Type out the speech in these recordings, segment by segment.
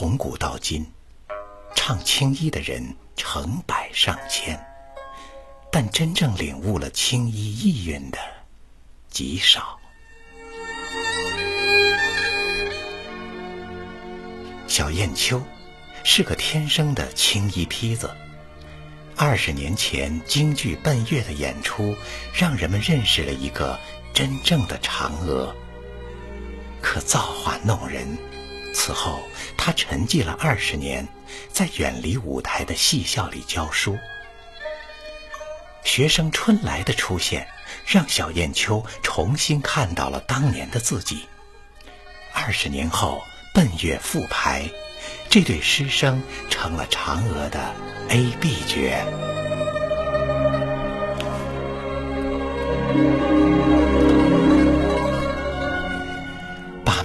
从古到今，唱青衣的人成百上千，但真正领悟了青衣意蕴的极少。小燕秋是个天生的青衣坯子。二十年前京剧《奔月》的演出，让人们认识了一个真正的嫦娥。可造化弄人，此后他沉寂了二十年，在远离舞台的戏校里教书。学生春来的出现，让小燕秋重新看到了当年的自己。二十年后。奔月复排，这对师生成了嫦娥的 A、B 角。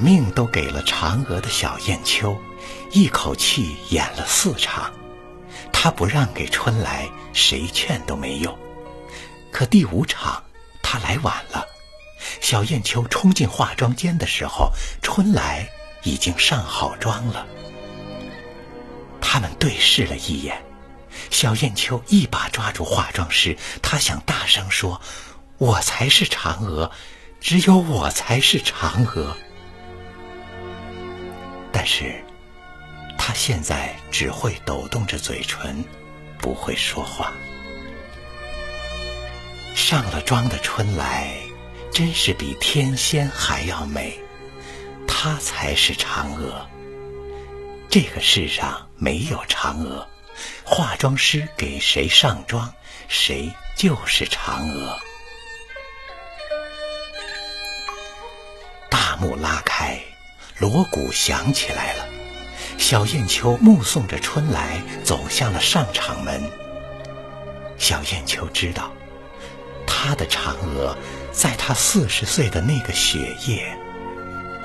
命都给了嫦娥的小燕秋，一口气演了四场。他不让给春来，谁劝都没用。可第五场，他来晚了。小燕秋冲进化妆间的时候，春来。已经上好妆了，他们对视了一眼，小燕秋一把抓住化妆师，她想大声说：“我才是嫦娥，只有我才是嫦娥。”但是，他现在只会抖动着嘴唇，不会说话。上了妆的春来，真是比天仙还要美。她才是嫦娥。这个世上没有嫦娥，化妆师给谁上妆，谁就是嫦娥。大幕拉开，锣鼓响起来了。小燕秋目送着春来走向了上场门。小燕秋知道，她的嫦娥，在她四十岁的那个雪夜。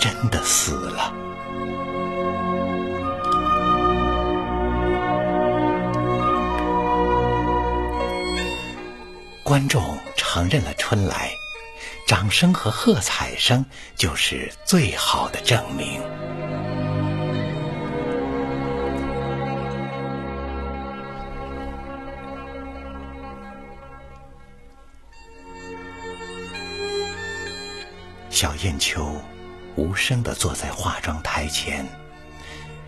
真的死了。观众承认了春来，掌声和喝彩声就是最好的证明。小燕秋。无声地坐在化妆台前，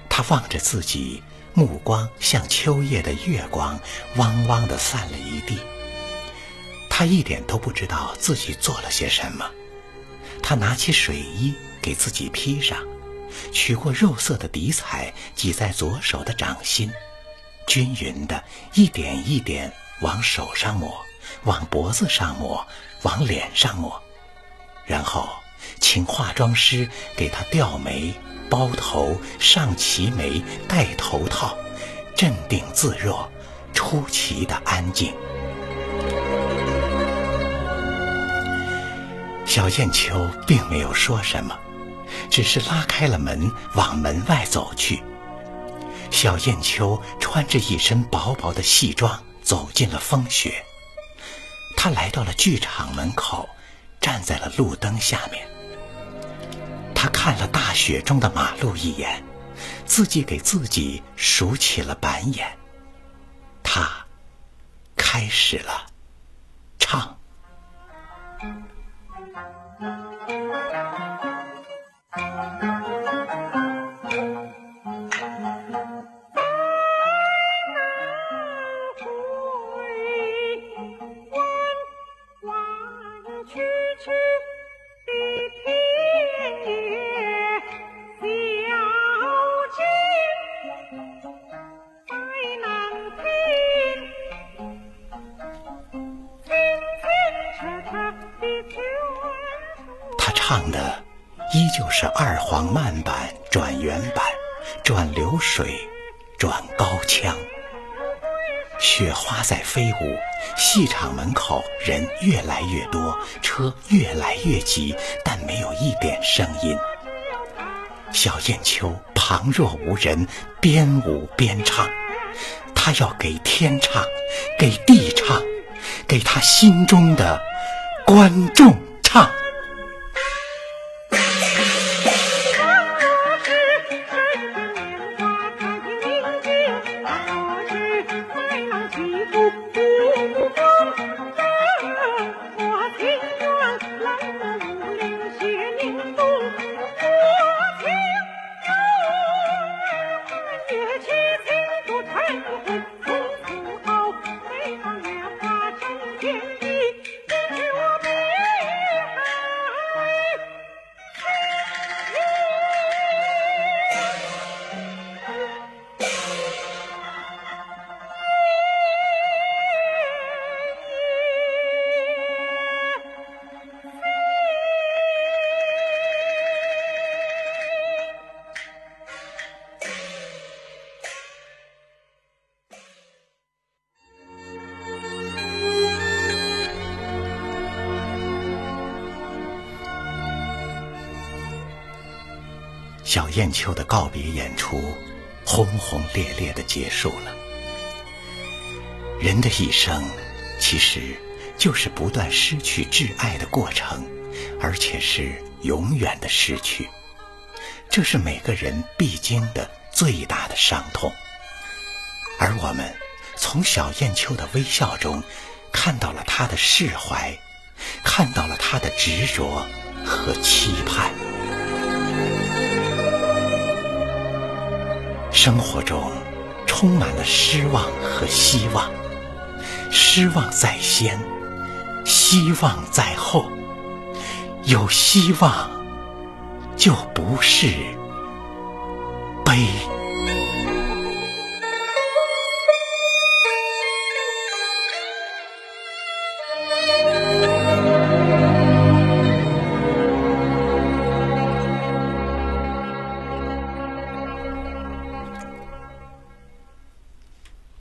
他望着自己，目光像秋夜的月光，汪汪地散了一地。他一点都不知道自己做了些什么。他拿起水衣给自己披上，取过肉色的底彩挤在左手的掌心，均匀的一点一点往手上抹，往脖子上抹，往脸上抹，然后。请化妆师给他吊眉、包头、上齐眉、戴头套，镇定自若，出奇的安静。小燕秋并没有说什么，只是拉开了门往门外走去。小燕秋穿着一身薄薄的戏装走进了风雪，她来到了剧场门口，站在了路灯下面。他看了大雪中的马路一眼，自己给自己数起了板眼。他开始了唱。唱的依旧是二黄慢板转原板，转流水，转高腔。雪花在飞舞，戏场门口人越来越多，车越来越挤，但没有一点声音。小燕秋旁若无人，边舞边唱，他要给天唱，给地唱，给他心中的观众唱。小燕秋的告别演出轰轰烈烈的结束了。人的一生，其实就是不断失去挚爱的过程，而且是永远的失去。这是每个人必经的最大的伤痛。而我们从小燕秋的微笑中，看到了他的释怀，看到了他的执着和期盼。生活中充满了失望和希望，失望在先，希望在后。有希望，就不是悲。